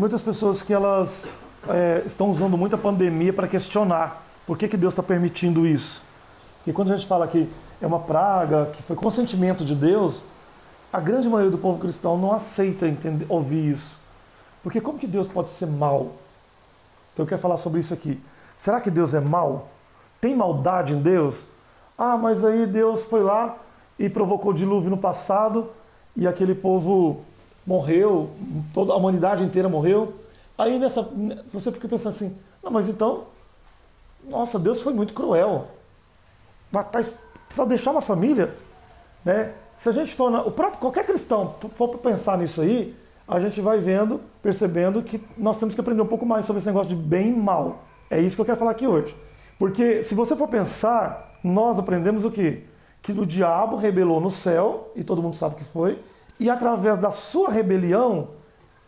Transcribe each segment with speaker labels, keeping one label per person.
Speaker 1: Tem muitas pessoas que elas é, estão usando muito a pandemia para questionar por que, que Deus está permitindo isso. Porque quando a gente fala que é uma praga, que foi consentimento de Deus, a grande maioria do povo cristão não aceita entender, ouvir isso. Porque como que Deus pode ser mal? Então eu quero falar sobre isso aqui. Será que Deus é mal? Tem maldade em Deus? Ah, mas aí Deus foi lá e provocou dilúvio no passado e aquele povo morreu, toda a humanidade inteira morreu. Aí nessa, você fica pensando assim, não, mas então, nossa, Deus foi muito cruel. Matar, precisa deixar uma família, né? Se a gente for, na, o próprio qualquer cristão for pensar nisso aí, a gente vai vendo, percebendo que nós temos que aprender um pouco mais sobre esse negócio de bem e mal. É isso que eu quero falar aqui hoje. Porque se você for pensar, nós aprendemos o quê? Que o diabo rebelou no céu, e todo mundo sabe que foi, e através da sua rebelião,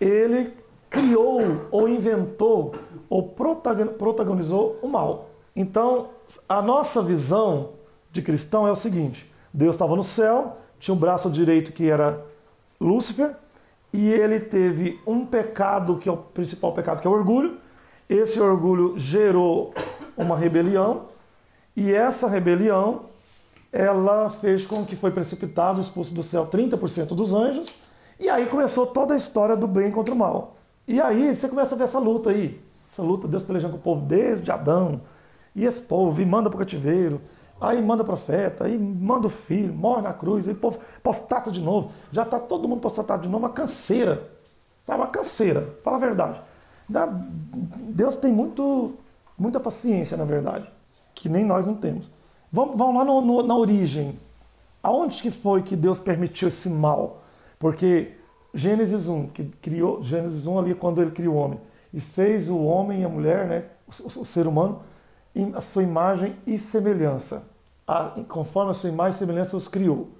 Speaker 1: ele criou ou inventou ou protagonizou o mal. Então, a nossa visão de cristão é o seguinte: Deus estava no céu, tinha um braço direito que era Lúcifer, e ele teve um pecado, que é o principal pecado, que é o orgulho. Esse orgulho gerou uma rebelião, e essa rebelião ela fez com que foi precipitado, expulso do céu 30% dos anjos, e aí começou toda a história do bem contra o mal. E aí você começa a ver essa luta aí, essa luta, Deus pelejando com o povo desde Adão, e esse povo, e manda para o cativeiro, aí manda profeta, aí manda o filho, morre na cruz, aí o povo postata de novo, já está todo mundo postatado de novo, uma canseira, tá uma canseira, fala a verdade. Deus tem muito, muita paciência, na verdade, que nem nós não temos. Vamos, vamos lá no, no, na origem. Aonde que foi que Deus permitiu esse mal? Porque Gênesis 1, que criou Gênesis 1 ali quando ele criou o homem e fez o homem e a mulher, né, o, o ser humano, a sua imagem e semelhança. A, conforme a sua imagem e semelhança os criou.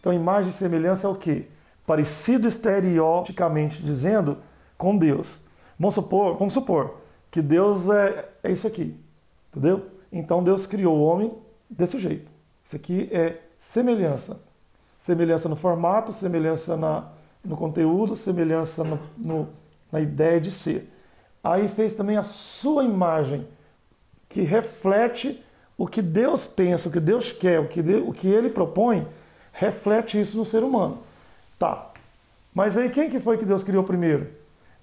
Speaker 1: Então, imagem e semelhança é o quê? Parecido estereotipicamente dizendo com Deus. Vamos supor, vamos supor que Deus é, é isso aqui, entendeu? Então Deus criou o homem desse jeito. Isso aqui é semelhança. Semelhança no formato, semelhança na, no conteúdo, semelhança no, no, na ideia de ser. Aí fez também a sua imagem, que reflete o que Deus pensa, o que Deus quer, o que, Deus, o que Ele propõe, reflete isso no ser humano. Tá. Mas aí quem que foi que Deus criou primeiro?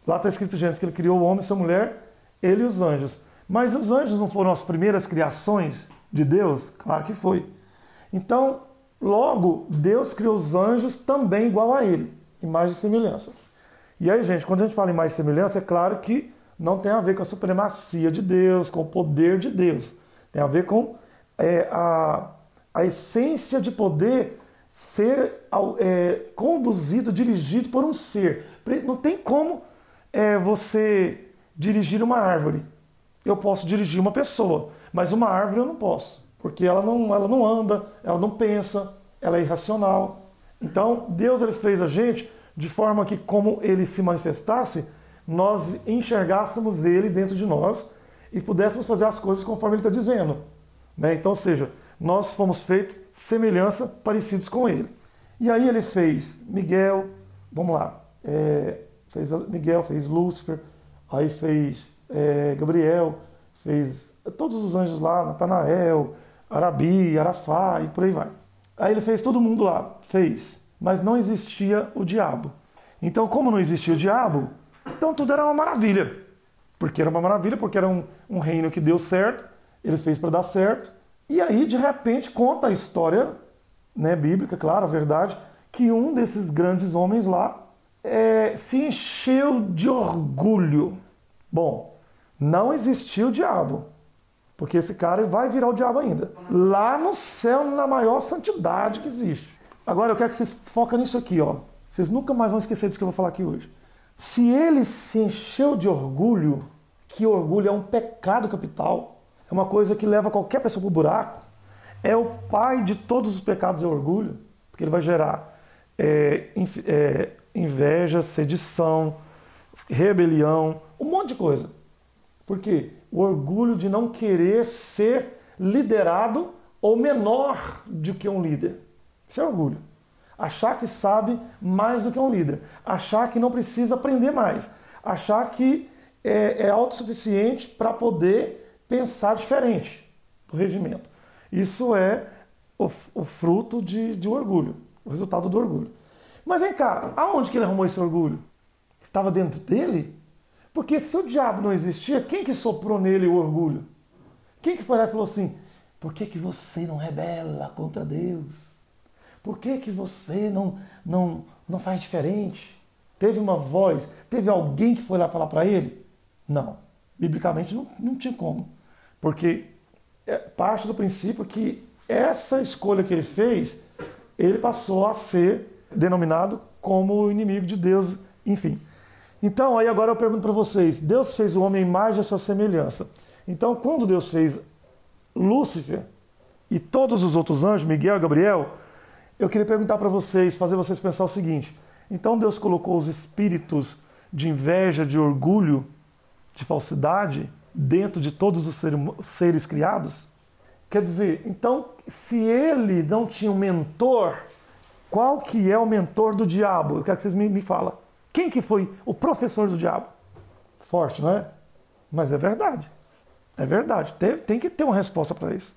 Speaker 1: Lá está escrito, gente, que Ele criou o homem e sua mulher, Ele e os anjos. Mas os anjos não foram as primeiras criações de Deus? Claro que foi. Então, logo, Deus criou os anjos também igual a ele, imagem e semelhança. E aí, gente, quando a gente fala em imagem e semelhança, é claro que não tem a ver com a supremacia de Deus, com o poder de Deus. Tem a ver com é, a, a essência de poder ser é, conduzido, dirigido por um ser. Não tem como é, você dirigir uma árvore. Eu posso dirigir uma pessoa. Mas uma árvore eu não posso, porque ela não, ela não anda, ela não pensa, ela é irracional. Então, Deus ele fez a gente de forma que, como ele se manifestasse, nós enxergássemos ele dentro de nós e pudéssemos fazer as coisas conforme ele está dizendo. Né? Então, ou seja, nós fomos feitos semelhança, parecidos com ele. E aí ele fez Miguel, vamos lá, é, fez Miguel, fez Lúcifer, aí fez é, Gabriel, fez todos os anjos lá, Natanael, Arabi, Arafá e por aí vai. Aí ele fez todo mundo lá, fez. mas não existia o diabo. Então, como não existia o diabo, então tudo era uma maravilha. Porque era uma maravilha, porque era um, um reino que deu certo, ele fez para dar certo. E aí, de repente, conta a história né, bíblica, claro, a verdade, que um desses grandes homens lá é, se encheu de orgulho. Bom, não existiu o diabo, porque esse cara vai virar o diabo ainda. Lá no céu, na maior santidade que existe. Agora eu quero que vocês foquem nisso aqui, ó. Vocês nunca mais vão esquecer disso que eu vou falar aqui hoje. Se ele se encheu de orgulho, que orgulho é um pecado capital, é uma coisa que leva qualquer pessoa para o buraco, é o pai de todos os pecados é orgulho, porque ele vai gerar é, é, inveja, sedição, rebelião, um monte de coisa. Por quê? O orgulho de não querer ser liderado ou menor do que um líder. Isso é orgulho. Achar que sabe mais do que um líder. Achar que não precisa aprender mais. Achar que é, é autossuficiente para poder pensar diferente do regimento. Isso é o, o fruto de, de orgulho, o resultado do orgulho. Mas vem cá, aonde que ele arrumou esse orgulho? Estava dentro dele? Porque se o diabo não existia, quem que soprou nele o orgulho? Quem que foi lá e falou assim, por que, que você não rebela contra Deus? Por que, que você não, não, não faz diferente? Teve uma voz, teve alguém que foi lá falar para ele? Não. Biblicamente não, não tinha como. Porque é parte do princípio que essa escolha que ele fez, ele passou a ser denominado como inimigo de Deus, enfim. Então, aí agora eu pergunto para vocês: Deus fez o homem em imagem a sua semelhança. Então, quando Deus fez Lúcifer e todos os outros anjos, Miguel e Gabriel, eu queria perguntar para vocês, fazer vocês pensar o seguinte: então Deus colocou os espíritos de inveja, de orgulho, de falsidade dentro de todos os seres criados? Quer dizer, então, se ele não tinha um mentor qual que é o mentor do diabo? Eu quero que vocês me, me falem. Quem que foi o professor do diabo? Forte, não é? Mas é verdade. É verdade. Tem, tem que ter uma resposta para isso.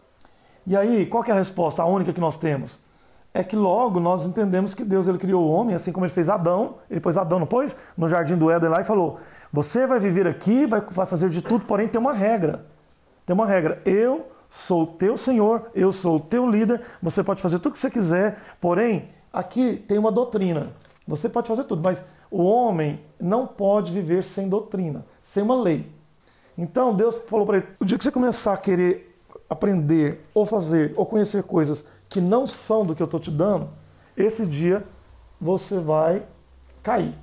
Speaker 1: E aí, qual é a resposta? A única que nós temos? É que logo nós entendemos que Deus ele criou o homem, assim como ele fez Adão. Ele pôs Adão, não pôs? No jardim do Éden lá e falou: Você vai viver aqui, vai, vai fazer de tudo, porém tem uma regra. Tem uma regra. Eu sou o teu Senhor, eu sou o teu líder, você pode fazer tudo o que você quiser, porém Aqui tem uma doutrina. Você pode fazer tudo, mas o homem não pode viver sem doutrina, sem uma lei. Então Deus falou para ele: o dia que você começar a querer aprender, ou fazer, ou conhecer coisas que não são do que eu estou te dando, esse dia você vai cair.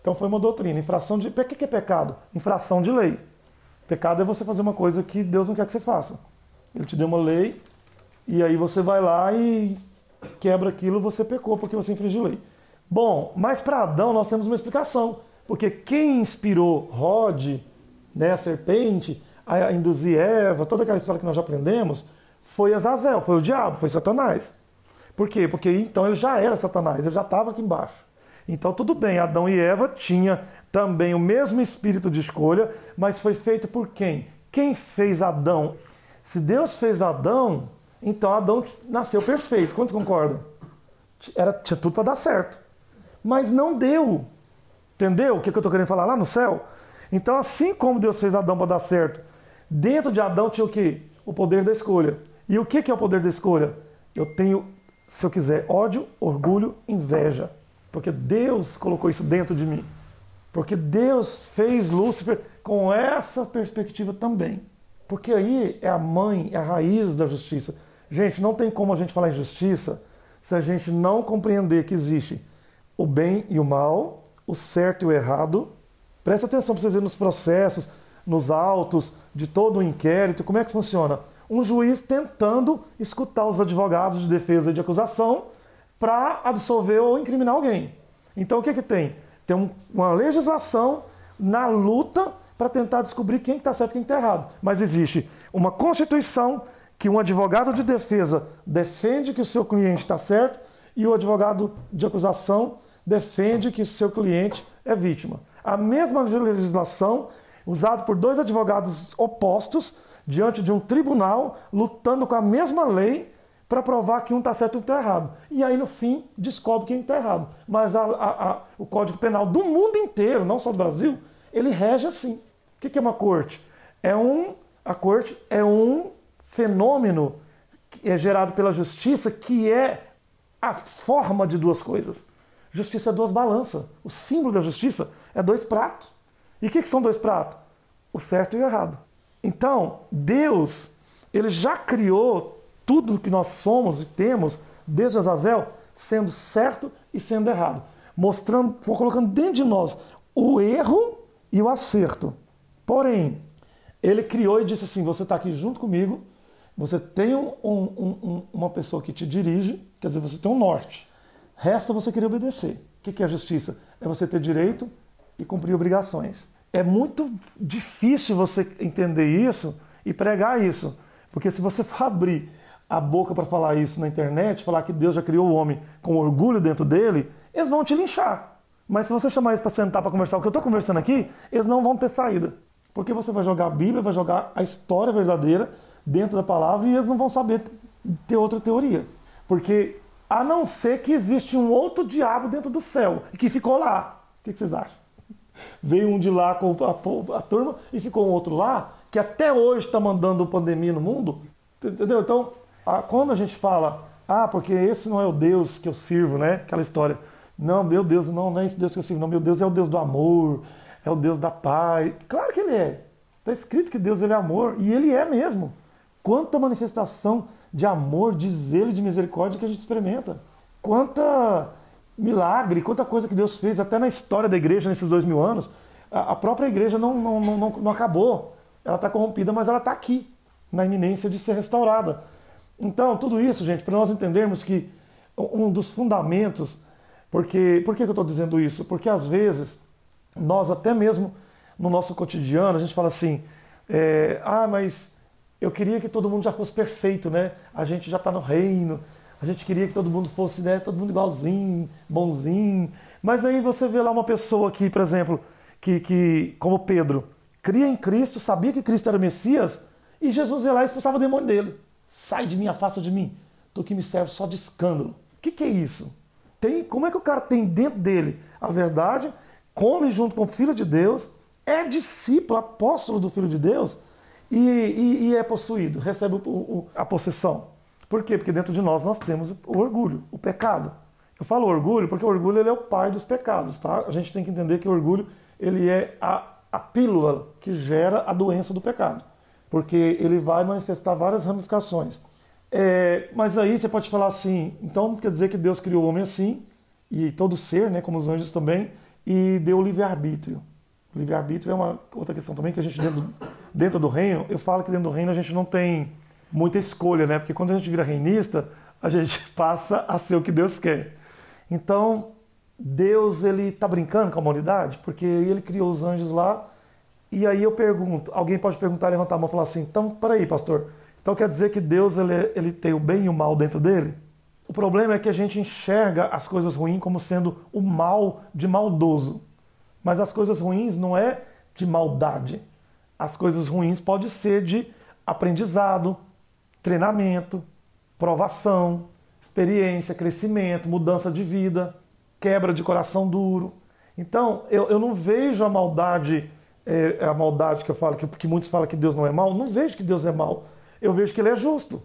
Speaker 1: Então foi uma doutrina. Infração de. O que é pecado? Infração de lei. Pecado é você fazer uma coisa que Deus não quer que você faça. Ele te deu uma lei, e aí você vai lá e quebra aquilo, você pecou porque você infringiu lei. Bom, mas para Adão nós temos uma explicação. Porque quem inspirou Rod, né, a serpente, a induzir Eva, toda aquela história que nós já aprendemos, foi Azazel, foi o diabo, foi Satanás. Por quê? Porque então ele já era Satanás, ele já estava aqui embaixo. Então tudo bem, Adão e Eva tinham também o mesmo espírito de escolha, mas foi feito por quem? Quem fez Adão? Se Deus fez Adão, então Adão nasceu perfeito. Quantos concordam? Era, tinha tudo para dar certo. Mas não deu. Entendeu o que, que eu estou querendo falar lá no céu? Então, assim como Deus fez Adão para dar certo, dentro de Adão tinha o quê? O poder da escolha. E o que, que é o poder da escolha? Eu tenho, se eu quiser, ódio, orgulho, inveja. Porque Deus colocou isso dentro de mim. Porque Deus fez Lúcifer com essa perspectiva também. Porque aí é a mãe, é a raiz da justiça. Gente, não tem como a gente falar em justiça se a gente não compreender que existe o bem e o mal, o certo e o errado. Presta atenção para vocês verem nos processos, nos autos de todo o inquérito, como é que funciona. Um juiz tentando escutar os advogados de defesa e de acusação para absolver ou incriminar alguém. Então o que, que tem? Tem um, uma legislação na luta para tentar descobrir quem está certo e quem está errado. Mas existe uma Constituição que um advogado de defesa defende que o seu cliente está certo e o advogado de acusação defende que seu cliente é vítima. A mesma legislação usada por dois advogados opostos diante de um tribunal lutando com a mesma lei para provar que um está certo e um está errado. E aí, no fim, descobre quem está errado. Mas a, a, a, o Código Penal do mundo inteiro, não só do Brasil, ele rege assim. O que é uma corte? É um, a corte é um fenômeno que é gerado pela justiça que é a forma de duas coisas. Justiça é duas balanças. O símbolo da justiça é dois pratos. E o que, que são dois pratos? O certo e o errado. Então, Deus, ele já criou tudo que nós somos e temos, desde Azazel, sendo certo e sendo errado. Mostrando, colocando dentro de nós o erro e o acerto. Porém, ele criou e disse assim: Você está aqui junto comigo, você tem um, um, um, uma pessoa que te dirige, quer dizer, você tem um norte. Resta você querer obedecer. O que é a justiça? É você ter direito e cumprir obrigações. É muito difícil você entender isso e pregar isso, porque se você abrir a boca para falar isso na internet, falar que Deus já criou o homem com orgulho dentro dele, eles vão te linchar. Mas se você chamar eles para sentar para conversar o que eu estou conversando aqui, eles não vão ter saída. Porque você vai jogar a Bíblia, vai jogar a história verdadeira dentro da palavra e eles não vão saber ter outra teoria. Porque a não ser que existe um outro diabo dentro do céu e que ficou lá. O que vocês acham? Veio um de lá com a, a turma e ficou um outro lá, que até hoje está mandando pandemia no mundo. Entendeu? Então, a, quando a gente fala, ah, porque esse não é o Deus que eu sirvo, né? Aquela história. Não, meu Deus, não, não é esse Deus que eu sirvo, não. Meu Deus é o Deus do amor, é o Deus da paz. Claro que ele é. Está escrito que Deus ele é amor, e ele é mesmo. Quanta manifestação de amor, de zelo, de misericórdia que a gente experimenta. Quanta milagre, quanta coisa que Deus fez até na história da igreja nesses dois mil anos. A própria igreja não, não, não, não acabou. Ela está corrompida, mas ela está aqui, na iminência de ser restaurada. Então, tudo isso, gente, para nós entendermos que um dos fundamentos porque, por que eu estou dizendo isso? Porque às vezes nós até mesmo no nosso cotidiano a gente fala assim, é, ah, mas eu queria que todo mundo já fosse perfeito, né? A gente já está no reino, a gente queria que todo mundo fosse, né? Todo mundo igualzinho, bonzinho. Mas aí você vê lá uma pessoa aqui, por exemplo, que, que como Pedro, cria em Cristo, sabia que Cristo era o Messias, e Jesus ia lá e expulsava o demônio dele. Sai de mim, afasta de mim. Tu que me serve só de escândalo. O que, que é isso? Tem, como é que o cara tem dentro dele a verdade, come junto com o Filho de Deus, é discípulo, apóstolo do Filho de Deus e, e, e é possuído, recebe o, o, a possessão. Por quê? Porque dentro de nós nós temos o orgulho, o pecado. Eu falo orgulho porque o orgulho ele é o pai dos pecados, tá? A gente tem que entender que o orgulho ele é a, a pílula que gera a doença do pecado, porque ele vai manifestar várias ramificações. É, mas aí você pode falar assim, então quer dizer que Deus criou o homem assim, e todo ser, né, como os anjos também, e deu o livre-arbítrio. O livre-arbítrio é uma outra questão também que a gente, dentro, dentro do reino, eu falo que dentro do reino a gente não tem muita escolha, né? Porque quando a gente vira reinista, a gente passa a ser o que Deus quer. Então, Deus, ele está brincando com a humanidade, porque ele criou os anjos lá, e aí eu pergunto, alguém pode perguntar, levantar a mão e falar assim, então, peraí, pastor, então quer dizer que Deus ele, ele tem o bem e o mal dentro dele? O problema é que a gente enxerga as coisas ruins como sendo o mal de maldoso. Mas as coisas ruins não é de maldade. As coisas ruins podem ser de aprendizado, treinamento, provação, experiência, crescimento, mudança de vida, quebra de coração duro. Então, eu, eu não vejo a maldade, é, a maldade que eu falo, que, que muitos falam que Deus não é mal, não vejo que Deus é mal eu vejo que ele é justo.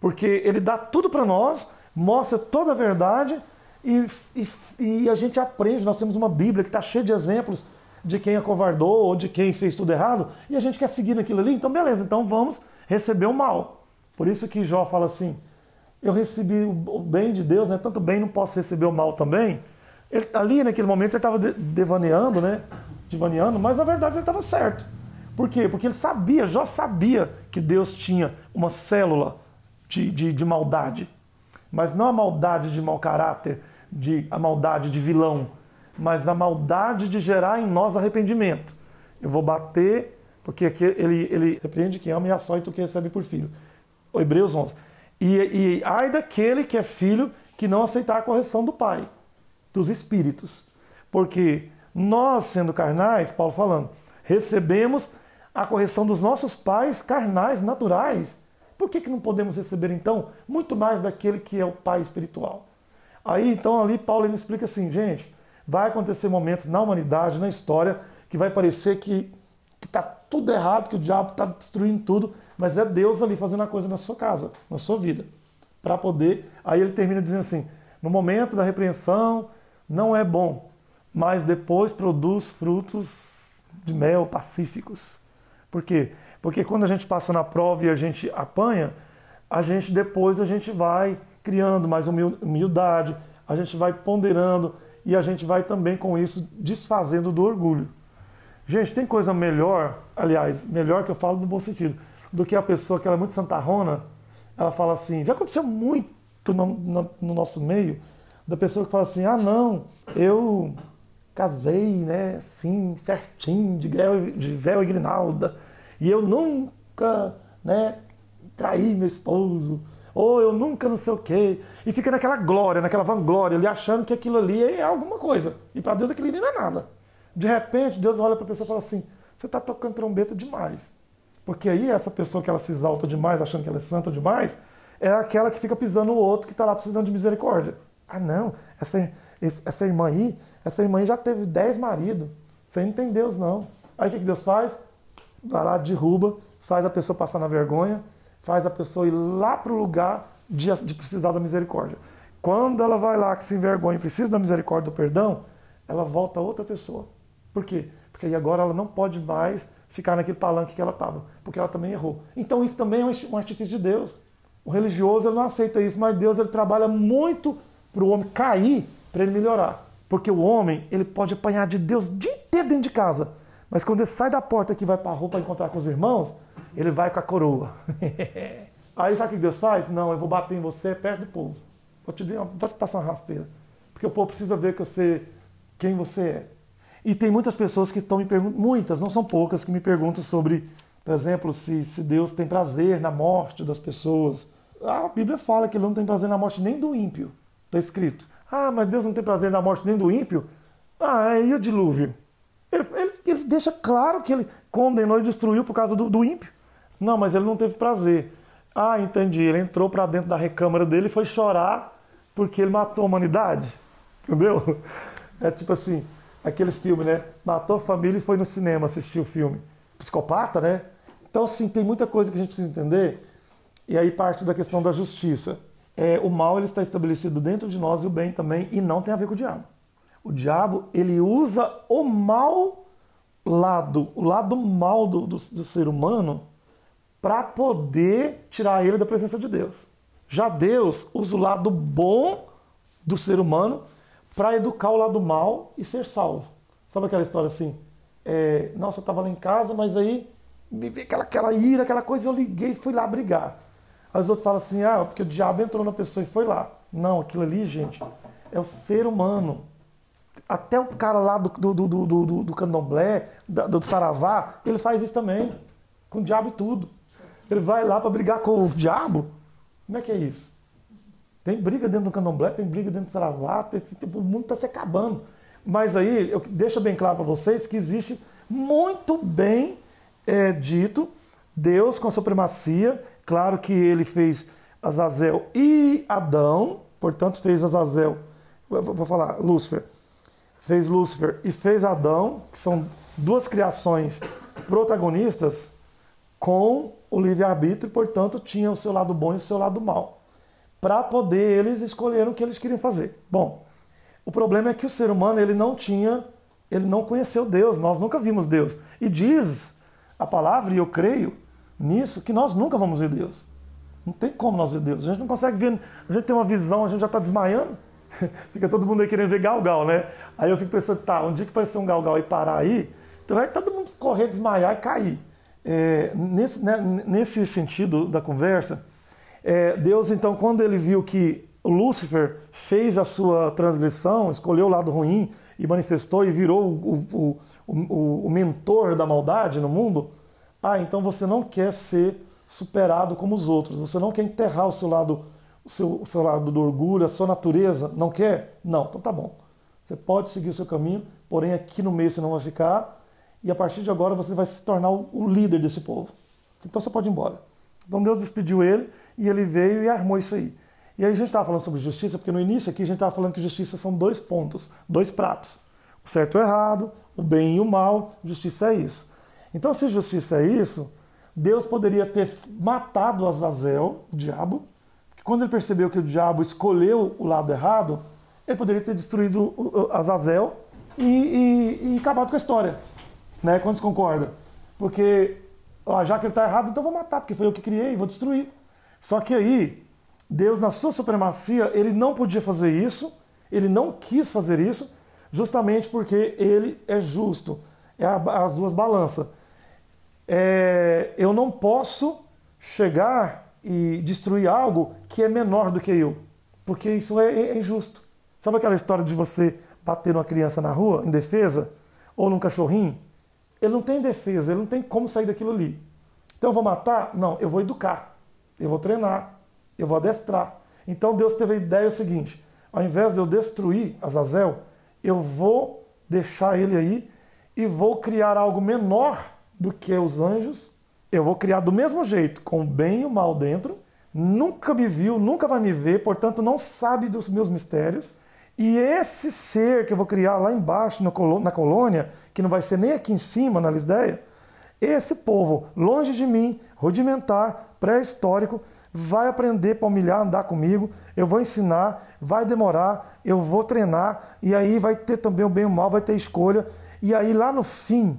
Speaker 1: Porque ele dá tudo para nós, mostra toda a verdade e, e, e, a gente aprende. Nós temos uma Bíblia que está cheia de exemplos de quem acovardou ou de quem fez tudo errado e a gente quer seguir naquilo ali. Então, beleza, então vamos receber o mal. Por isso que Jó fala assim: eu recebi o bem de Deus, né? tanto bem não posso receber o mal também. Ele, ali naquele momento ele estava devaneando, né? Devaneando, mas na verdade ele estava certo. Por quê? Porque ele sabia, Jó sabia que Deus tinha uma célula de, de, de maldade. Mas não a maldade de mau caráter, de, a maldade de vilão, mas a maldade de gerar em nós arrependimento. Eu vou bater, porque aqui ele, ele repreende quem ama e açoita o que recebe por filho. O Hebreus 11. E, e ai daquele que é filho que não aceitar a correção do pai, dos espíritos. Porque nós, sendo carnais, Paulo falando, recebemos a correção dos nossos pais carnais, naturais. por que, que não podemos receber então muito mais daquele que é o Pai espiritual? Aí então ali Paulo ele explica assim, gente, vai acontecer momentos na humanidade, na história, que vai parecer que está tudo errado, que o diabo está destruindo tudo, mas é Deus ali fazendo a coisa na sua casa, na sua vida, para poder. Aí ele termina dizendo assim: no momento da repreensão não é bom, mas depois produz frutos de mel pacíficos. Por quê? Porque quando a gente passa na prova e a gente apanha, a gente depois a gente vai criando mais humildade, a gente vai ponderando e a gente vai também com isso desfazendo do orgulho. Gente, tem coisa melhor, aliás, melhor que eu falo no bom sentido, do que a pessoa que ela é muito santarrona, ela fala assim, já aconteceu muito no, no, no nosso meio, da pessoa que fala assim, ah não, eu casei, né, assim, certinho, de véu, de véu e grinalda, e eu nunca, né, traí meu esposo, ou eu nunca não sei o quê, e fica naquela glória, naquela vanglória, ali achando que aquilo ali é alguma coisa, e para Deus aquilo ali não é nada. De repente, Deus olha para a pessoa e fala assim: você está tocando trombeta demais. Porque aí, essa pessoa que ela se exalta demais, achando que ela é santa demais, é aquela que fica pisando o outro que está lá precisando de misericórdia. Ah, não, essa, essa irmã aí, essa irmã aí já teve dez maridos. Você não tem Deus, não. Aí o que Deus faz? Vai lá, derruba, faz a pessoa passar na vergonha, faz a pessoa ir lá para o lugar de, de precisar da misericórdia. Quando ela vai lá que se envergonha e precisa da misericórdia do perdão, ela volta a outra pessoa. Por quê? Porque aí agora ela não pode mais ficar naquele palanque que ela estava, porque ela também errou. Então isso também é um artifício de Deus. O religioso ele não aceita isso, mas Deus ele trabalha muito para o homem cair para ele melhorar. Porque o homem ele pode apanhar de Deus o dia inteiro dentro de casa, mas quando ele sai da porta que vai para a rua para encontrar com os irmãos, ele vai com a coroa. Aí sabe o que Deus faz? Não, eu vou bater em você perto do povo. Vou te, vou te passar uma rasteira. Porque o povo precisa ver que você, quem você é. E tem muitas pessoas que estão me perguntando, muitas, não são poucas, que me perguntam sobre, por exemplo, se, se Deus tem prazer na morte das pessoas. A Bíblia fala que ele não tem prazer na morte nem do ímpio. Está escrito. Ah, mas Deus não tem prazer na morte nem do ímpio? Ah, é, e o dilúvio? Ele, ele, ele deixa claro que ele condenou e destruiu por causa do, do ímpio. Não, mas ele não teve prazer. Ah, entendi. Ele entrou para dentro da recâmara dele e foi chorar porque ele matou a humanidade. Entendeu? É tipo assim, aquele filme, né? Matou a família e foi no cinema assistir o filme. Psicopata, né? Então, sim, tem muita coisa que a gente precisa entender. E aí parte da questão da justiça. É, o mal ele está estabelecido dentro de nós e o bem também, e não tem a ver com o diabo. O diabo ele usa o mal lado, o lado mal do, do, do ser humano, para poder tirar ele da presença de Deus. Já Deus usa o lado bom do ser humano para educar o lado mal e ser salvo. Sabe aquela história assim? É, nossa, eu estava lá em casa, mas aí me veio aquela, aquela ira, aquela coisa, eu liguei e fui lá brigar. Aí os outros falam assim, ah, porque o diabo entrou na pessoa e foi lá. Não, aquilo ali, gente, é o ser humano. Até o cara lá do, do, do, do, do candomblé, do, do saravá, ele faz isso também. Com o diabo e tudo. Ele vai lá para brigar com o diabo. Como é que é isso? Tem briga dentro do candomblé, tem briga dentro do saravá, tem, tem, o mundo está se acabando. Mas aí, eu deixo bem claro para vocês que existe muito bem é, dito Deus com a supremacia. Claro que ele fez Azazel e Adão, portanto fez Azazel, vou falar, Lúcifer. Fez Lúcifer e fez Adão, que são duas criações protagonistas com o livre-arbítrio, portanto tinha o seu lado bom e o seu lado mal para poder eles escolherem o que eles queriam fazer. Bom, o problema é que o ser humano ele não tinha, ele não conheceu Deus, nós nunca vimos Deus. E diz a palavra, e eu creio nisso, que nós nunca vamos ver Deus. Não tem como nós ver Deus. A gente não consegue ver, a gente tem uma visão, a gente já está desmaiando. Fica todo mundo aí querendo ver Galgal, né? Aí eu fico pensando, tá, um dia que aparecer um Galgal e parar aí, então vai todo mundo correr, desmaiar e cair. É, nesse, né, nesse sentido da conversa, é, Deus, então, quando ele viu que Lúcifer fez a sua transgressão, escolheu o lado ruim e manifestou e virou o, o, o, o mentor da maldade no mundo, ah, então você não quer ser superado como os outros, você não quer enterrar o seu lado, o seu, o seu lado do orgulho, a sua natureza, não quer? Não, então tá bom. Você pode seguir o seu caminho, porém aqui no meio você não vai ficar, e a partir de agora você vai se tornar o líder desse povo. Então você pode ir embora. Então Deus despediu ele e ele veio e armou isso aí. E aí a gente estava falando sobre justiça, porque no início aqui a gente estava falando que justiça são dois pontos, dois pratos. O certo e o errado, o bem e o mal, justiça é isso. Então se justiça é isso, Deus poderia ter matado Azazel, o diabo, quando ele percebeu que o diabo escolheu o lado errado, ele poderia ter destruído Azazel e, e, e acabado com a história. Né? Quando se concorda? Porque ó, já que ele está errado, então vou matar, porque foi eu que criei, vou destruir. Só que aí, Deus, na sua supremacia, ele não podia fazer isso, ele não quis fazer isso, justamente porque ele é justo. É as duas balanças. É, eu não posso chegar e destruir algo que é menor do que eu, porque isso é, é injusto. Sabe aquela história de você bater numa criança na rua, em defesa, ou num cachorrinho? Ele não tem defesa, ele não tem como sair daquilo ali. Então eu vou matar? Não, eu vou educar, eu vou treinar, eu vou adestrar. Então Deus teve a ideia seguinte: ao invés de eu destruir Azazel, eu vou deixar ele aí e vou criar algo menor do que os anjos. Eu vou criar do mesmo jeito, com o bem e o mal dentro. Nunca me viu, nunca vai me ver, portanto não sabe dos meus mistérios. E esse ser que eu vou criar lá embaixo na colônia, que não vai ser nem aqui em cima na Lisdeia, esse povo, longe de mim, rudimentar, pré-histórico, vai aprender para humilhar, andar comigo, eu vou ensinar, vai demorar, eu vou treinar, e aí vai ter também o bem e o mal, vai ter escolha, e aí lá no fim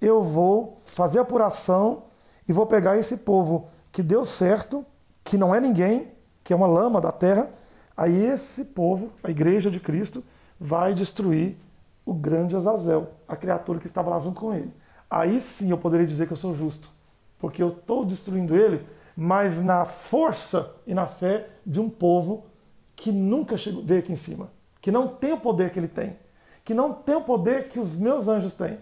Speaker 1: eu vou fazer apuração e vou pegar esse povo que deu certo, que não é ninguém, que é uma lama da terra, Aí esse povo, a igreja de Cristo, vai destruir o grande Azazel, a criatura que estava lá junto com ele. Aí sim eu poderia dizer que eu sou justo, porque eu estou destruindo ele, mas na força e na fé de um povo que nunca chegou, veio aqui em cima, que não tem o poder que ele tem, que não tem o poder que os meus anjos têm.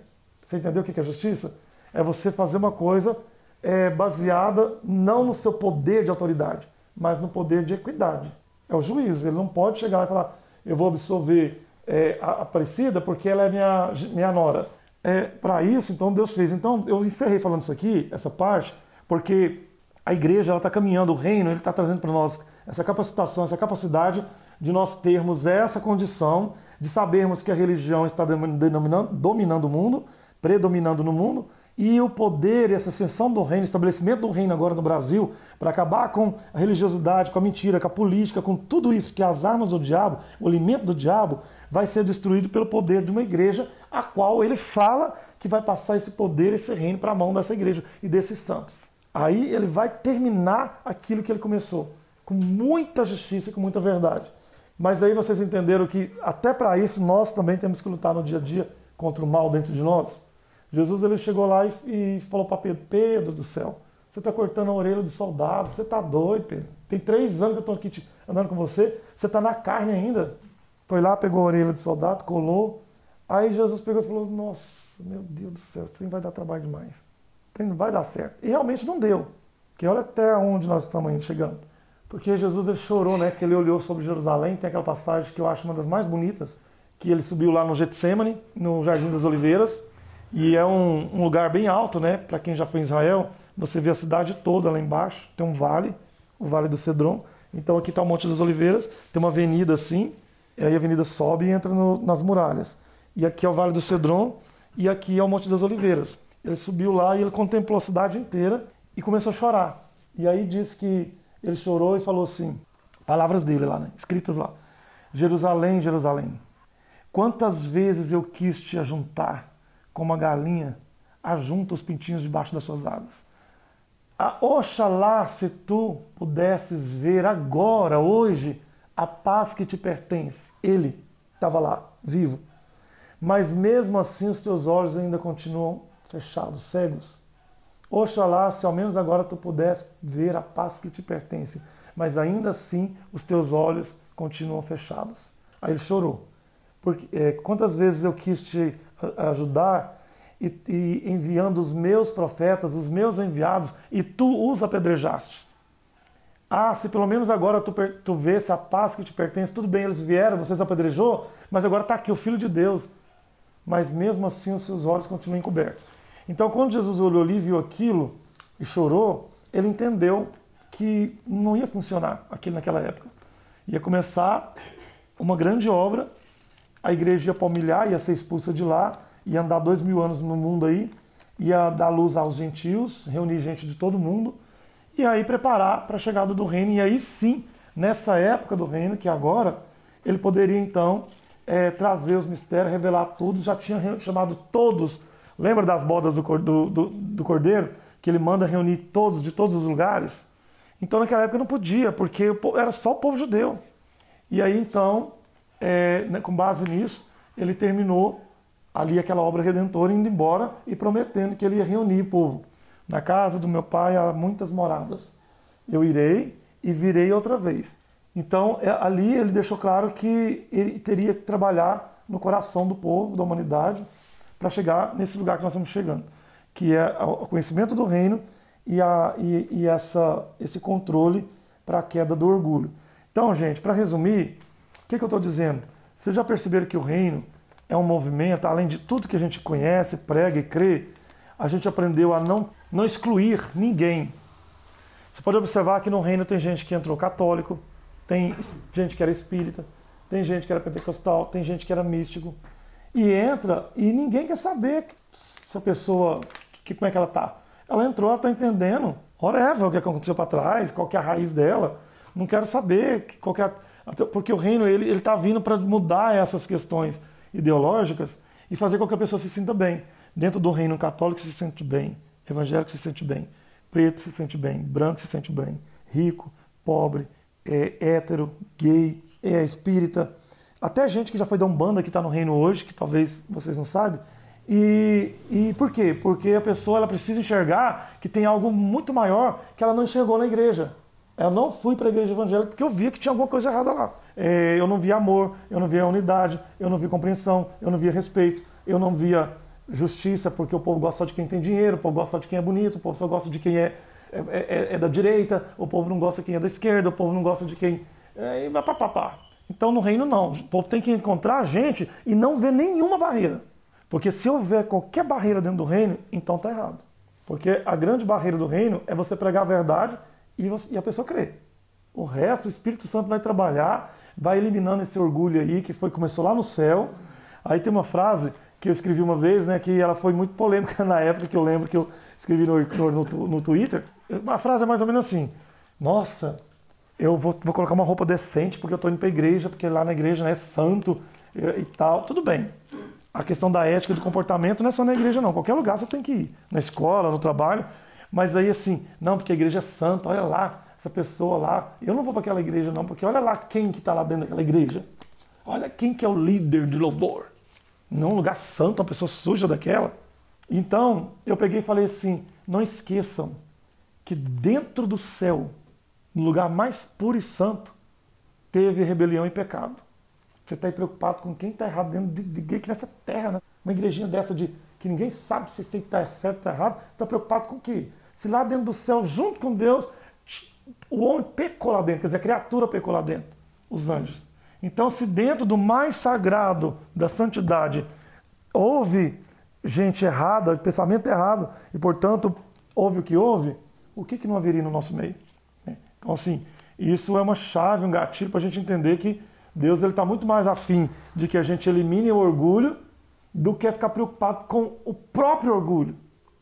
Speaker 1: Você entendeu o que é justiça? É você fazer uma coisa é, baseada não no seu poder de autoridade, mas no poder de equidade. É o juiz, ele não pode chegar e falar, eu vou absolver é, a Aparecida porque ela é minha, minha nora. É, Para isso, então, Deus fez. Então, eu encerrei falando isso aqui, essa parte, porque a igreja está caminhando, o reino, ele está trazendo para nós essa capacitação, essa capacidade de nós termos essa condição de sabermos que a religião está dominando, dominando o mundo, predominando no mundo, e o poder, essa ascensão do reino, estabelecimento do reino agora no Brasil, para acabar com a religiosidade, com a mentira, com a política, com tudo isso que as armas do diabo, o alimento do diabo, vai ser destruído pelo poder de uma igreja, a qual ele fala que vai passar esse poder, esse reino para a mão dessa igreja e desses santos. Aí ele vai terminar aquilo que ele começou, com muita justiça e com muita verdade. Mas aí vocês entenderam que até para isso nós também temos que lutar no dia a dia contra o mal dentro de nós. Jesus ele chegou lá e, e falou para Pedro: Pedro do céu, você está cortando a orelha do soldado, você está doido, Pedro. Tem três anos que eu estou aqui te, andando com você, você está na carne ainda. Foi lá, pegou a orelha do soldado, colou. Aí Jesus pegou e falou: Nossa, meu Deus do céu, isso vai dar trabalho demais. Não vai dar certo. E realmente não deu. Porque olha até onde nós estamos indo, chegando. Porque Jesus ele chorou, né? Que ele olhou sobre Jerusalém. Tem aquela passagem que eu acho uma das mais bonitas, que ele subiu lá no Getsemane, no Jardim das Oliveiras. E é um, um lugar bem alto, né? Para quem já foi em Israel, você vê a cidade toda lá embaixo. Tem um vale, o Vale do Cedron. Então aqui está o Monte das Oliveiras, tem uma avenida assim, e aí a avenida sobe e entra no, nas muralhas. E aqui é o Vale do Cedron, e aqui é o Monte das Oliveiras. Ele subiu lá e ele contemplou a cidade inteira e começou a chorar. E aí diz que ele chorou e falou assim, palavras dele lá, né? escritas lá. Jerusalém, Jerusalém, quantas vezes eu quis te ajuntar como a galinha ajunta os pintinhos debaixo das suas asas. Ah, oxalá se tu pudesses ver agora, hoje, a paz que te pertence. Ele estava lá, vivo. Mas mesmo assim os teus olhos ainda continuam fechados, cegos. Oxalá se ao menos agora tu pudesse ver a paz que te pertence. Mas ainda assim os teus olhos continuam fechados. Aí ele chorou. Porque é, quantas vezes eu quis te ajudar e, e, enviando os meus profetas, os meus enviados, e tu os apedrejaste. Ah, se pelo menos agora tu, tu vês a paz que te pertence, tudo bem, eles vieram, vocês apedrejou, mas agora está aqui o Filho de Deus. Mas mesmo assim os seus olhos continuam encobertos. Então quando Jesus olhou ali e viu aquilo e chorou, ele entendeu que não ia funcionar aquilo naquela época. Ia começar uma grande obra, a igreja ia palmilhar, ia ser expulsa de lá, ia andar dois mil anos no mundo aí, ia dar luz aos gentios, reunir gente de todo mundo, e aí preparar para a chegada do reino. E aí sim, nessa época do reino, que agora, ele poderia então é, trazer os mistérios, revelar tudo, já tinha chamado todos. Lembra das bodas do, do, do, do cordeiro? Que ele manda reunir todos de todos os lugares? Então naquela época não podia, porque era só o povo judeu. E aí então, é, né, com base nisso, ele terminou ali aquela obra redentora, indo embora e prometendo que ele ia reunir o povo. Na casa do meu pai há muitas moradas. Eu irei e virei outra vez. Então, é, ali ele deixou claro que ele teria que trabalhar no coração do povo, da humanidade, para chegar nesse lugar que nós estamos chegando, que é o conhecimento do reino e, a, e, e essa, esse controle para a queda do orgulho. Então, gente, para resumir, que, que eu estou dizendo? Vocês já perceberam que o reino é um movimento, além de tudo que a gente conhece, prega e crê, a gente aprendeu a não, não excluir ninguém. Você pode observar que no reino tem gente que entrou católico, tem gente que era espírita, tem gente que era pentecostal, tem gente que era místico. E entra e ninguém quer saber se a pessoa, que, como é que ela tá. Ela entrou, ela está entendendo, whatever, o que aconteceu para trás, qual que é a raiz dela. Não quero saber qual que é, porque o reino ele está vindo para mudar essas questões ideológicas e fazer com que a pessoa se sinta bem. Dentro do reino católico se sente bem, evangélico se sente bem, preto se sente bem, branco se sente bem, rico, pobre, é, hétero, gay, é espírita, até gente que já foi da Umbanda que está no reino hoje, que talvez vocês não saibam. E, e por quê? Porque a pessoa ela precisa enxergar que tem algo muito maior que ela não enxergou na igreja. Eu não fui para a igreja evangélica porque eu via que tinha alguma coisa errada lá. É, eu não via amor, eu não via unidade, eu não via compreensão, eu não via respeito, eu não via justiça, porque o povo gosta só de quem tem dinheiro, o povo gosta só de quem é bonito, o povo só gosta de quem é é, é, é, da direita, o povo não gosta de quem é da esquerda, o povo não gosta de quem. É, e vai papapá. Então no reino não. O povo tem que encontrar a gente e não ver nenhuma barreira. Porque se houver qualquer barreira dentro do reino, então está errado. Porque a grande barreira do reino é você pregar a verdade e, você, e a pessoa crer. O resto, o Espírito Santo vai trabalhar, vai eliminando esse orgulho aí que foi começou lá no céu. Aí tem uma frase que eu escrevi uma vez, né, que ela foi muito polêmica na época, que eu lembro que eu escrevi no, no, no Twitter. Uma frase é mais ou menos assim: Nossa, eu vou, vou colocar uma roupa decente porque eu estou indo para a igreja, porque lá na igreja né, é santo e, e, tal. Tudo bem. A questão da ética do comportamento não é só na igreja, não. Qualquer lugar você tem que ir. Na escola, no trabalho. Mas aí assim, não, porque a igreja é santa, olha lá, essa pessoa lá. Eu não vou para aquela igreja, não, porque olha lá quem que está lá dentro daquela igreja. Olha quem que é o líder de louvor num lugar santo, uma pessoa suja daquela. Então, eu peguei e falei assim: não esqueçam que dentro do céu, no lugar mais puro e santo, teve rebelião e pecado. Você está preocupado com quem está errado dentro de, de, de, nessa terra, né? Uma igrejinha dessa de que ninguém sabe se está certo ou está errado. está preocupado com o quê? Se lá dentro do céu, junto com Deus, o homem pecou lá dentro, quer dizer, a criatura pecou lá dentro, os anjos. Então, se dentro do mais sagrado da santidade houve gente errada, pensamento errado, e portanto houve o que houve, o que, que não haveria no nosso meio? É. Então, assim, isso é uma chave, um gatilho para a gente entender que Deus está muito mais afim de que a gente elimine o orgulho do que ficar preocupado com o próprio orgulho.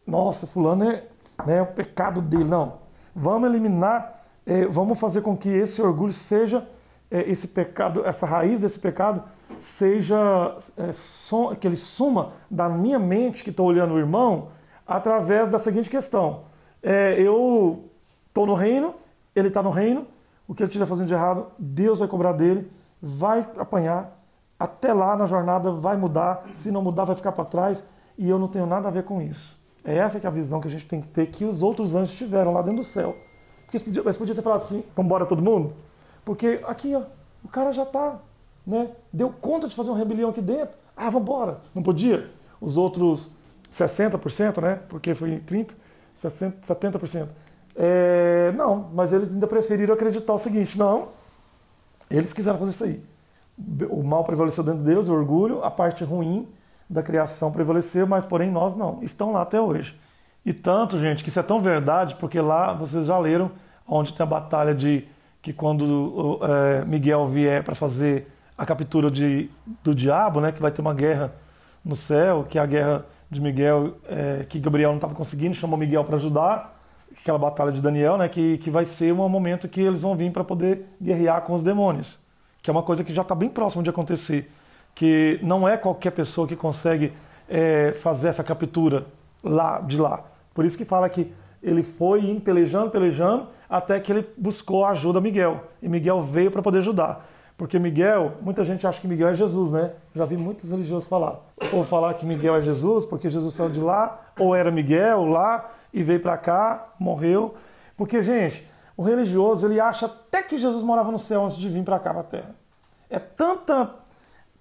Speaker 1: Nossa, fulano é, né, é o pecado dele. Não. Vamos eliminar, é, vamos fazer com que esse orgulho seja é, esse pecado, essa raiz desse pecado seja é, som, que ele suma da minha mente que estou olhando o irmão através da seguinte questão: é, eu estou no reino, ele está no reino, o que ele estiver fazendo de errado, Deus vai cobrar dele, vai apanhar, até lá na jornada vai mudar, se não mudar vai ficar para trás e eu não tenho nada a ver com isso. É essa que é a visão que a gente tem que ter que os outros anjos tiveram lá dentro do céu. Porque você podia ter falado assim, vamos embora todo mundo? Porque aqui, ó, o cara já está, né? Deu conta de fazer uma rebelião aqui dentro. Ah, vamos embora. Não podia. Os outros 60%, né? Porque foi 30%, 60%, 70%. É, não, mas eles ainda preferiram acreditar o seguinte: não, eles quiseram fazer isso aí. O mal prevaleceu dentro deles, o orgulho, a parte ruim da criação prevaleceu, mas porém nós não. Estão lá até hoje. E tanto, gente, que isso é tão verdade, porque lá vocês já leram onde tem a batalha de que quando é, Miguel vier para fazer a captura de, do diabo, né, que vai ter uma guerra no céu, que é a guerra de Miguel, é, que Gabriel não estava conseguindo, chamou Miguel para ajudar, aquela batalha de Daniel, né, que, que vai ser um momento que eles vão vir para poder guerrear com os demônios, que é uma coisa que já está bem próximo de acontecer, que não é qualquer pessoa que consegue é, fazer essa captura lá de lá. Por isso que fala que ele foi pelejando, pelejando, até que ele buscou a ajuda Miguel. E Miguel veio para poder ajudar. Porque Miguel, muita gente acha que Miguel é Jesus, né? Já vi muitos religiosos falar. Ou falar que Miguel é Jesus, porque Jesus saiu de lá, ou era Miguel lá e veio para cá, morreu. Porque, gente, o religioso, ele acha até que Jesus morava no céu antes de vir para cá, para a terra. É tanta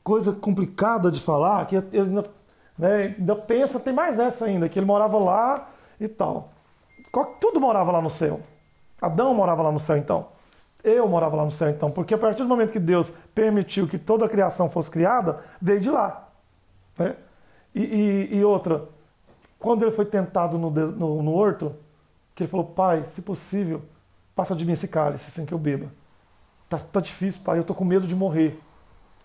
Speaker 1: coisa complicada de falar que ele ainda, né, ainda pensa, tem mais essa ainda, que ele morava lá e tal. Tudo morava lá no céu. Adão morava lá no céu, então. Eu morava lá no céu, então. Porque a partir do momento que Deus permitiu que toda a criação fosse criada, veio de lá. Né? E, e, e, outra, quando ele foi tentado no, no, no horto, que ele falou: Pai, se possível, passa de mim esse cálice sem que eu beba. Tá, tá difícil, pai, eu tô com medo de morrer.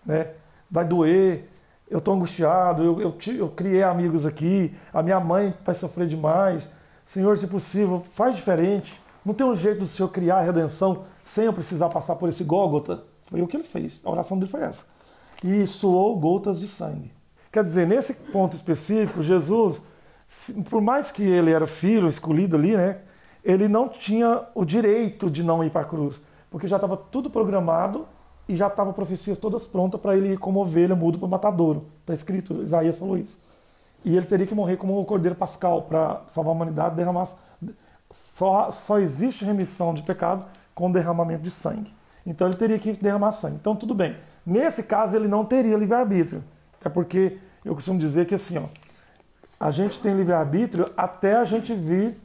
Speaker 1: Né? Vai doer, eu tô angustiado, eu, eu, eu criei amigos aqui, a minha mãe vai sofrer demais Senhor, se possível, faz diferente. Não tem um jeito do Senhor criar a redenção sem eu precisar passar por esse Gólgota? Foi o que ele fez. A oração dele foi essa. E suou gotas de sangue. Quer dizer, nesse ponto específico, Jesus, por mais que ele era filho, escolhido ali, né? Ele não tinha o direito de não ir para a cruz, porque já estava tudo programado e já estavam profecias todas prontas para ele ir como ovelha mudo para o matadouro. Está escrito, Isaías falou isso. E ele teria que morrer como o Cordeiro Pascal para salvar a humanidade, derramar. Só, só existe remissão de pecado com derramamento de sangue. Então ele teria que derramar sangue. Então tudo bem. Nesse caso ele não teria livre-arbítrio. Até porque eu costumo dizer que assim, ó, a gente tem livre-arbítrio até a gente vir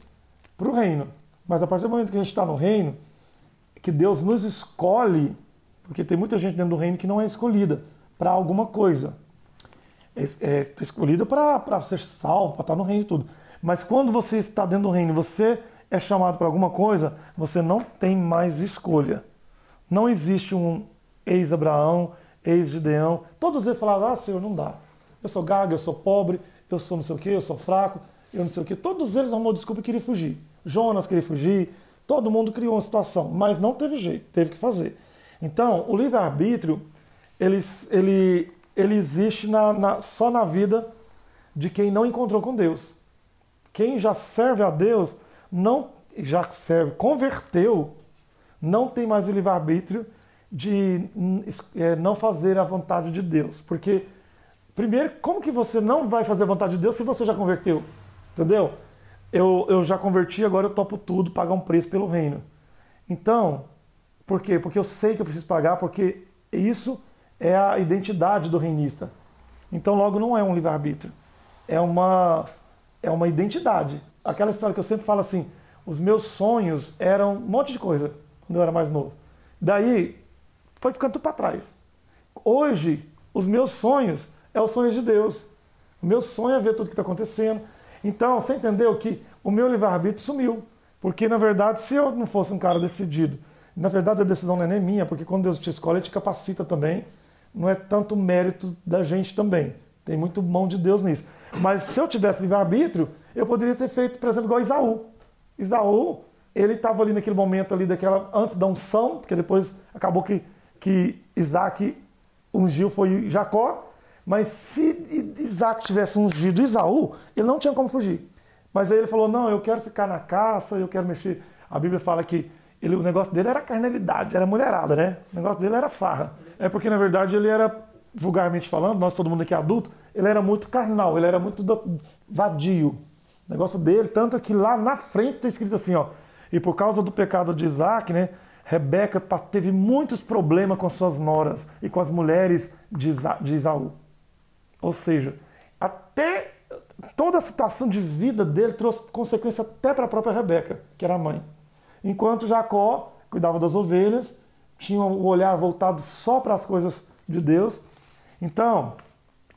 Speaker 1: para o reino. Mas a partir do momento que a gente está no reino, que Deus nos escolhe, porque tem muita gente dentro do reino que não é escolhida para alguma coisa é, é escolhido para ser salvo, para estar no reino e tudo. Mas quando você está dentro do reino, você é chamado para alguma coisa, você não tem mais escolha. Não existe um ex-Abraão, ex-Gideão. Todos eles falaram: Ah, Senhor, não dá. Eu sou gago, eu sou pobre, eu sou não sei o que, eu sou fraco, eu não sei o que. Todos eles arrumou desculpa e queriam fugir. Jonas queria fugir, todo mundo criou uma situação, mas não teve jeito, teve que fazer. Então, o livre-arbítrio, ele, ele ele existe na, na, só na vida de quem não encontrou com Deus. Quem já serve a Deus, não já serve, converteu, não tem mais o livre-arbítrio de é, não fazer a vontade de Deus. Porque, primeiro, como que você não vai fazer a vontade de Deus se você já converteu? Entendeu? Eu, eu já converti, agora eu topo tudo, pagar um preço pelo reino. Então, por quê? Porque eu sei que eu preciso pagar, porque isso é a identidade do reinista. Então, logo, não é um livre-arbítrio. É uma, é uma identidade. Aquela história que eu sempre falo assim: os meus sonhos eram um monte de coisa quando eu era mais novo. Daí, foi ficando tudo para trás. Hoje, os meus sonhos é os sonhos de Deus. O meu sonho é ver tudo que está acontecendo. Então, você entendeu que o meu livre-arbítrio sumiu. Porque, na verdade, se eu não fosse um cara decidido, na verdade a decisão não é nem minha, porque quando Deus te escolhe, ele te capacita também não é tanto mérito da gente também. Tem muito mão de Deus nisso. Mas se eu tivesse livre-arbítrio, eu poderia ter feito, por exemplo, igual Isaú. Isaú, ele estava ali naquele momento ali daquela antes da unção, porque depois acabou que, que Isaac ungiu foi Jacó, mas se Isaac tivesse ungido Isaú, ele não tinha como fugir. Mas aí ele falou: "Não, eu quero ficar na caça, eu quero mexer". A Bíblia fala que ele, o negócio dele era carnalidade, era mulherada, né? O negócio dele era farra. É porque, na verdade, ele era, vulgarmente falando, nós todo mundo aqui é adulto, ele era muito carnal, ele era muito vadio. O negócio dele, tanto que lá na frente está escrito assim, ó. E por causa do pecado de Isaac, né? Rebeca teve muitos problemas com suas noras e com as mulheres de, Isa, de Isaú. Ou seja, até toda a situação de vida dele trouxe consequência até para a própria Rebeca, que era a mãe. Enquanto Jacó cuidava das ovelhas, tinha o olhar voltado só para as coisas de Deus. Então,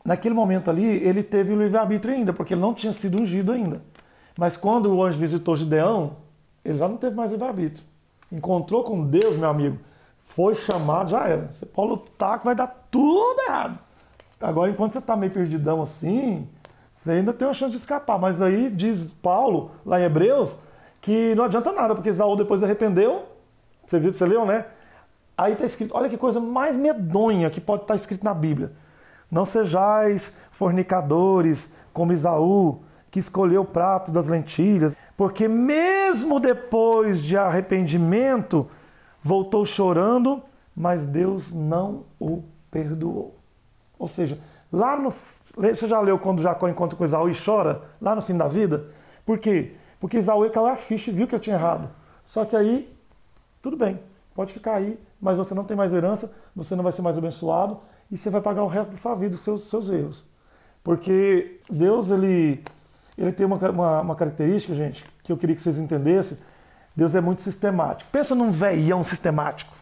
Speaker 1: naquele momento ali, ele teve o livre-arbítrio ainda, porque ele não tinha sido ungido ainda. Mas quando o anjo visitou Gideão, ele já não teve mais livre-arbítrio. Encontrou com Deus, meu amigo, foi chamado, já era. Você pode lutar que vai dar tudo errado. Agora, enquanto você está meio perdidão assim, você ainda tem uma chance de escapar. Mas aí diz Paulo, lá em Hebreus, que não adianta nada, porque Saul depois arrependeu. Você viu, você leu, né? Aí está escrito, olha que coisa mais medonha que pode estar tá escrito na Bíblia. Não sejais fornicadores como Isaú, que escolheu o prato das lentilhas, porque mesmo depois de arrependimento, voltou chorando, mas Deus não o perdoou. Ou seja, lá no. Você já leu quando Jacó encontra com Isaú e chora? Lá no fim da vida? Por quê? Porque Isaú caiu a ficha e viu que eu tinha errado. Só que aí, tudo bem, pode ficar aí, mas você não tem mais herança, você não vai ser mais abençoado e você vai pagar o resto da sua vida os seus, seus erros. Porque Deus, ele, ele tem uma, uma, uma característica, gente, que eu queria que vocês entendessem. Deus é muito sistemático. Pensa num veião sistemático.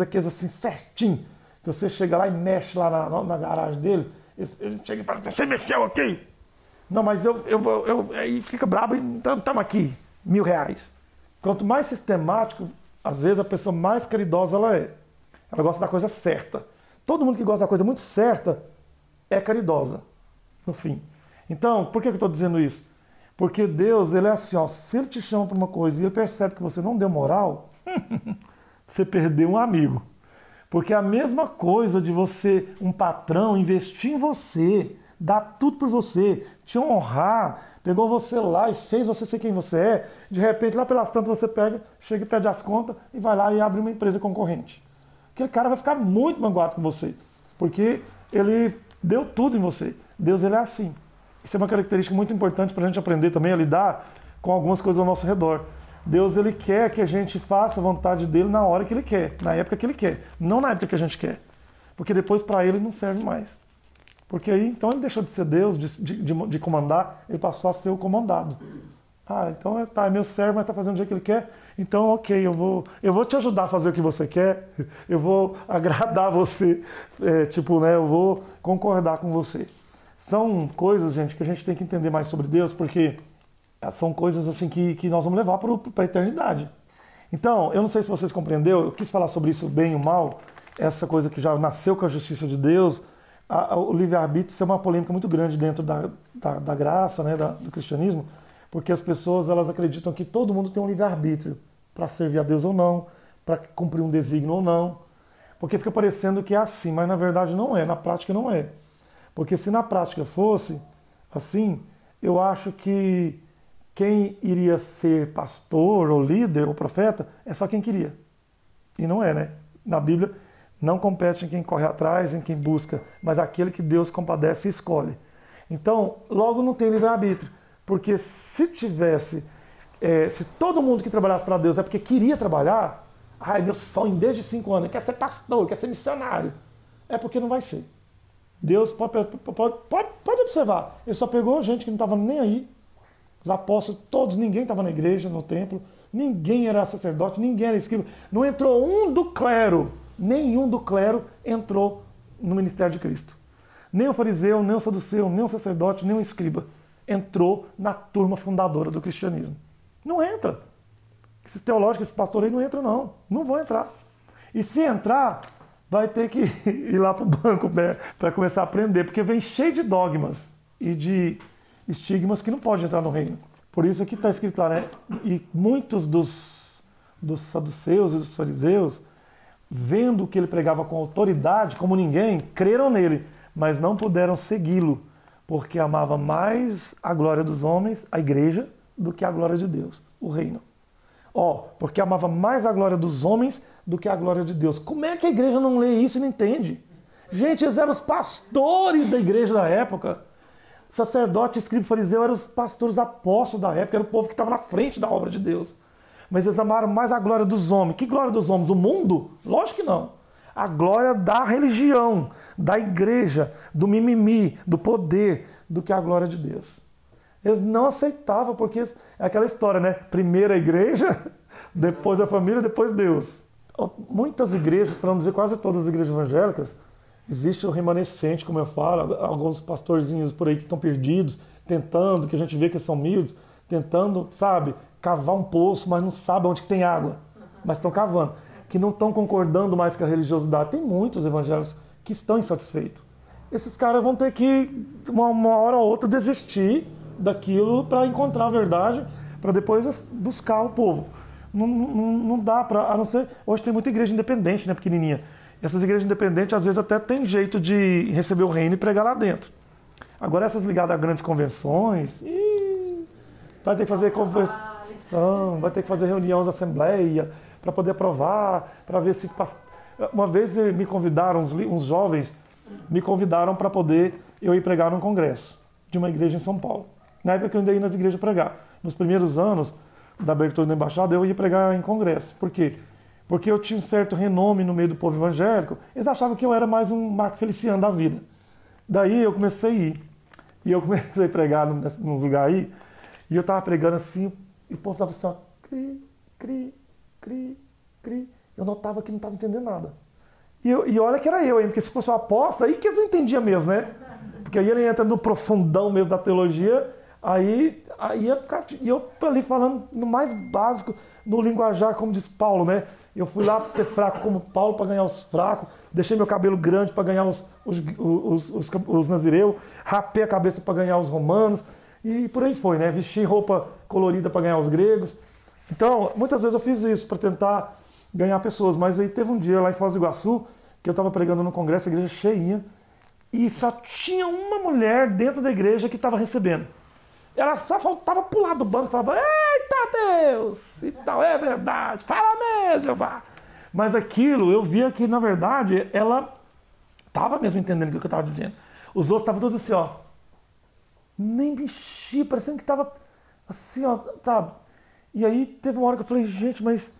Speaker 1: Aqueles assim, certinho. Que você chega lá e mexe lá na, na garagem dele. Ele chega e fala assim, você mexeu aqui? Não, mas eu, eu, eu, eu aí fica brabo e então estamos aqui, mil reais. Quanto mais sistemático, às vezes a pessoa mais caridosa ela é. Ela gosta da coisa certa. Todo mundo que gosta da coisa muito certa é caridosa, no fim. Então, por que eu estou dizendo isso? Porque Deus, ele é assim, ó, se ele te chama para uma coisa e ele percebe que você não deu moral, você perdeu um amigo. Porque é a mesma coisa de você, um patrão, investir em você, dar tudo por você, te honrar, pegou você lá e fez você ser quem você é, de repente, lá pelas tantas, você pega, chega e pede as contas e vai lá e abre uma empresa concorrente. Aquele cara vai ficar muito manguado com você, porque ele deu tudo em você. Deus, ele é assim. Isso é uma característica muito importante para a gente aprender também a lidar com algumas coisas ao nosso redor. Deus ele quer que a gente faça a vontade dele na hora que ele quer, na época que ele quer, não na época que a gente quer. Porque depois para ele não serve mais. Porque aí então ele deixou de ser Deus, de, de, de comandar, ele passou a ser o comandado. Ah, então é, tá, é meu servo, mas está fazendo do jeito que ele quer. Então, ok, eu vou, eu vou te ajudar a fazer o que você quer, eu vou agradar você, é, tipo, né, eu vou concordar com você. São coisas, gente, que a gente tem que entender mais sobre Deus, porque são coisas assim que, que nós vamos levar para a eternidade. Então, eu não sei se vocês compreenderam, eu quis falar sobre isso bem ou mal, essa coisa que já nasceu com a justiça de Deus, a, a, o livre-arbítrio é uma polêmica muito grande dentro da, da, da graça, né, da, do cristianismo, porque as pessoas elas acreditam que todo mundo tem um livre-arbítrio para servir a Deus ou não, para cumprir um desígnio ou não, porque fica parecendo que é assim, mas na verdade não é, na prática não é. Porque se na prática fosse assim, eu acho que quem iria ser pastor ou líder ou profeta é só quem queria. E não é, né? Na Bíblia não compete em quem corre atrás, em quem busca, mas aquele que Deus compadece e escolhe. Então, logo não tem livre-arbítrio. Porque se tivesse, é, se todo mundo que trabalhasse para Deus é porque queria trabalhar, ai, meu sonho desde cinco anos, quer ser pastor, quer ser missionário, é porque não vai ser. Deus pode, pode, pode, pode observar, ele só pegou gente que não estava nem aí. Os apóstolos, todos, ninguém estava na igreja, no templo, ninguém era sacerdote, ninguém era escriba. Não entrou um do clero, nenhum do clero entrou no ministério de Cristo. Nem o fariseu, nem o saduceu, nem o sacerdote, nem o escriba entrou na turma fundadora do cristianismo. Não entra. Esse teológico, esse pastor aí não entra, não. Não vão entrar. E se entrar, vai ter que ir lá para o banco para começar a aprender, porque vem cheio de dogmas e de estigmas que não pode entrar no reino. Por isso que está escrito lá, né? E muitos dos, dos saduceus e dos fariseus, vendo que ele pregava com autoridade, como ninguém, creram nele, mas não puderam segui-lo, porque amava mais a glória dos homens, a igreja, do que a glória de Deus, o reino. Ó, oh, porque amava mais a glória dos homens do que a glória de Deus. Como é que a igreja não lê isso e não entende? Gente, eles eram os pastores da igreja da época. Sacerdote, escriba fariseu eram os pastores apóstolos da época, era o povo que estava na frente da obra de Deus. Mas eles amaram mais a glória dos homens. Que glória dos homens? O mundo? Lógico que não. A glória da religião, da igreja, do mimimi, do poder, do que a glória de Deus. Eles não aceitavam, porque é aquela história, né? Primeiro a igreja, depois a família, depois Deus. Muitas igrejas, para não dizer quase todas as igrejas evangélicas, existe o remanescente, como eu falo, alguns pastorzinhos por aí que estão perdidos, tentando, que a gente vê que são humildes, tentando, sabe, cavar um poço, mas não sabem onde tem água, mas estão cavando, que não estão concordando mais com a religiosidade. Tem muitos evangélicos que estão insatisfeitos. Esses caras vão ter que, uma, uma hora ou outra, desistir daquilo para encontrar a verdade, para depois buscar o povo. Não, não, não dá para, a não ser. Hoje tem muita igreja independente, né, pequenininha. Essas igrejas independentes, às vezes, até tem jeito de receber o reino e pregar lá dentro. Agora, essas ligadas a grandes convenções, ih, vai ter que fazer convenção, vai ter que fazer reunião de assembleia para poder aprovar, para ver se. Uma vez me convidaram, uns, uns jovens me convidaram para poder eu ir pregar num congresso de uma igreja em São Paulo. Na época que eu andei nas igrejas pregar. Nos primeiros anos da abertura da embaixada, eu ia pregar em congresso. Por quê? Porque eu tinha um certo renome no meio do povo evangélico. Eles achavam que eu era mais um Marco Feliciano da vida. Daí eu comecei a ir. E eu comecei a pregar nos lugares aí. E eu estava pregando assim, e o povo estava assim, ó, cri, cri, cri, cri. Eu notava que não estava entendendo nada. E, eu, e olha que era eu, hein? Porque se fosse uma aposta, aí que eles não entendiam mesmo, né? Porque aí ele entra no profundão mesmo da teologia, aí, aí ia ficar. E eu ali falando no mais básico, no linguajar, como diz Paulo, né? Eu fui lá para ser fraco como Paulo para ganhar os fracos, deixei meu cabelo grande para ganhar os, os, os, os, os nazireus, rapei a cabeça para ganhar os romanos, e por aí foi, né? Vesti roupa colorida para ganhar os gregos. Então, muitas vezes eu fiz isso para tentar ganhar pessoas, mas aí teve um dia lá em Foz do Iguaçu que eu estava pregando no congresso, a igreja cheinha, e só tinha uma mulher dentro da igreja que estava recebendo. Ela só faltava pular do banco e falava: Eita Deus! E tal, é verdade, fala mesmo, Jeová. Mas aquilo, eu via que, na verdade, ela estava mesmo entendendo o que eu estava dizendo. Os outros estavam todos assim, ó. Nem mexia, parecendo que estava assim, ó, sabe? E aí teve uma hora que eu falei, gente, mas.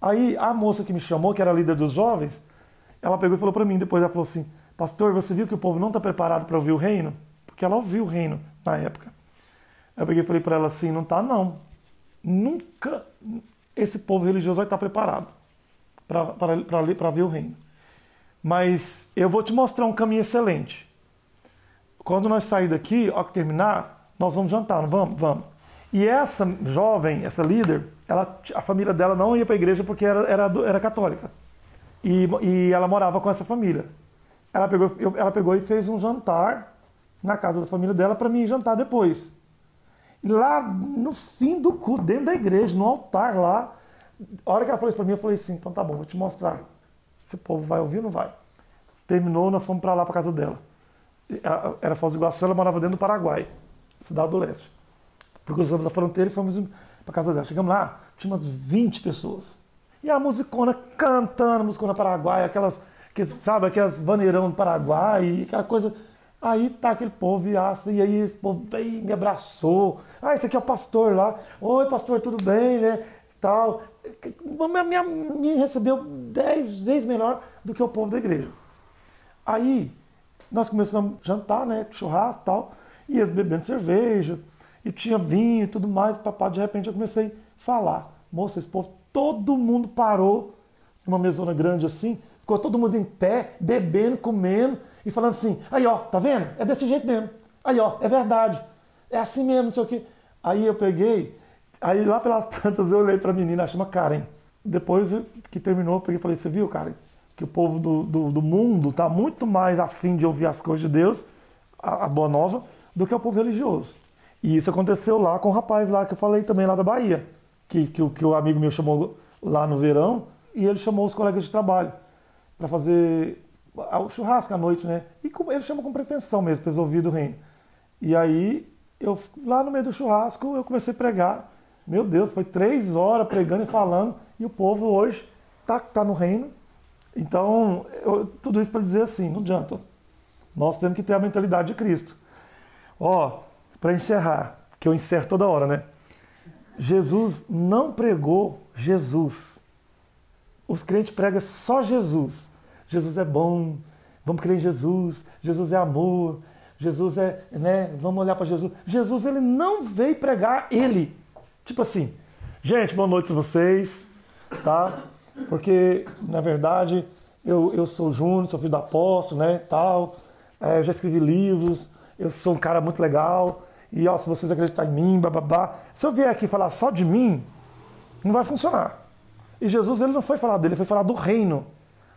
Speaker 1: Aí a moça que me chamou, que era a líder dos jovens, ela pegou e falou para mim, depois ela falou assim: Pastor, você viu que o povo não está preparado para ouvir o reino? Porque ela ouviu o reino na época. Eu peguei e falei para ela assim: não tá, não. Nunca esse povo religioso vai estar preparado para ver o reino. Mas eu vou te mostrar um caminho excelente. Quando nós sair daqui, ao que terminar, nós vamos jantar, não vamos? Vamos. E essa jovem, essa líder, ela, a família dela não ia para a igreja porque era, era, era católica. E, e ela morava com essa família. Ela pegou, ela pegou e fez um jantar na casa da família dela para mim jantar depois. Lá no fim do culto, dentro da igreja, no altar lá, a hora que ela falou isso para mim, eu falei assim: então tá bom, vou te mostrar. Se o povo vai ouvir ou não vai. Terminou, nós fomos para lá, para casa dela. Era Foz do Iguaçu, ela morava dentro do Paraguai, cidade do leste. Cruzamos a fronteira e fomos para casa dela. Chegamos lá, tinha umas 20 pessoas. E a musicona cantando, musicona Paraguai, aquelas, que, sabe, aquelas vaneirão do Paraguai, aquela coisa Aí tá aquele povo e e aí esse povo veio, me abraçou. Ah, esse aqui é o pastor lá. Oi, pastor, tudo bem, né? Tal. Me, me recebeu dez vezes melhor do que o povo da igreja. Aí nós começamos a jantar, né? Churrasco e tal. E eles bebendo cerveja. E tinha vinho e tudo mais. Papai, de repente eu comecei a falar. Moça, esse povo, todo mundo parou numa mesona grande assim. Ficou todo mundo em pé, bebendo, comendo e falando assim: aí ó, tá vendo? É desse jeito mesmo. Aí ó, é verdade. É assim mesmo, não sei o quê. Aí eu peguei, aí lá pelas tantas eu olhei pra menina, chama Karen. Depois que terminou, eu peguei e falei: você viu, Karen? Que o povo do, do, do mundo tá muito mais afim de ouvir as coisas de Deus, a, a boa nova, do que o povo religioso. E isso aconteceu lá com o rapaz lá que eu falei também, lá da Bahia, que, que, que o amigo meu chamou lá no verão, e ele chamou os colegas de trabalho para fazer o churrasco à noite, né? E ele chama com pretensão mesmo, para ouvir do reino. E aí, eu lá no meio do churrasco, eu comecei a pregar. Meu Deus, foi três horas pregando e falando, e o povo hoje tá, tá no reino. Então, eu, tudo isso para dizer assim, não adianta. Nós temos que ter a mentalidade de Cristo. Ó, para encerrar, que eu encerro toda hora, né? Jesus não pregou Jesus. Os crentes pregam só Jesus. Jesus é bom, vamos crer em Jesus, Jesus é amor, Jesus é, né, vamos olhar para Jesus. Jesus, ele não veio pregar ele. Tipo assim, gente, boa noite para vocês, tá? Porque, na verdade, eu, eu sou Júnior, sou filho do apóstolo, né, tal, é, eu já escrevi livros, eu sou um cara muito legal, e ó, se vocês acreditarem em mim, bababá. Se eu vier aqui falar só de mim, não vai funcionar. E Jesus ele não foi falar dele, ele foi falar do reino,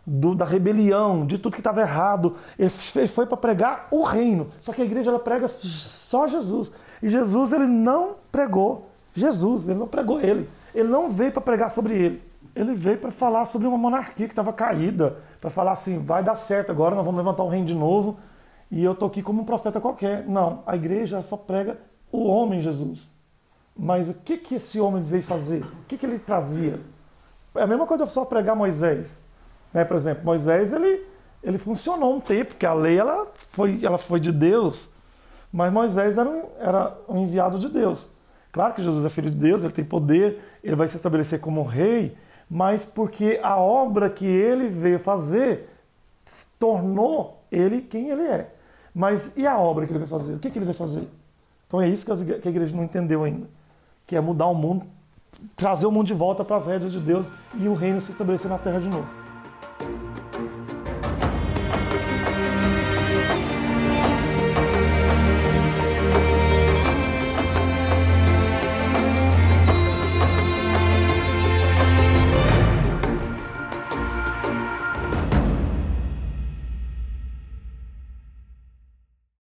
Speaker 1: do, da rebelião, de tudo que estava errado. Ele, foi para pregar o reino. Só que a igreja ela prega só Jesus. E Jesus ele não pregou Jesus, ele não pregou ele. Ele não veio para pregar sobre ele. Ele veio para falar sobre uma monarquia que estava caída, para falar assim, vai dar certo agora, nós vamos levantar o reino de novo e eu estou aqui como um profeta qualquer. Não, a igreja só prega o homem Jesus. Mas o que, que esse homem veio fazer? O que, que ele trazia? É a mesma coisa eu só pregar Moisés. Né? Por exemplo, Moisés ele, ele funcionou um tempo, porque a lei ela foi, ela foi de Deus, mas Moisés era um, era um enviado de Deus. Claro que Jesus é filho de Deus, ele tem poder, ele vai se estabelecer como rei, mas porque a obra que ele veio fazer tornou ele quem ele é. Mas e a obra que ele vai fazer? O que, que ele vai fazer? Então é isso que a igreja não entendeu ainda. Que é mudar o mundo, trazer o mundo de volta para as rédeas de Deus e o reino se estabelecer na terra de novo.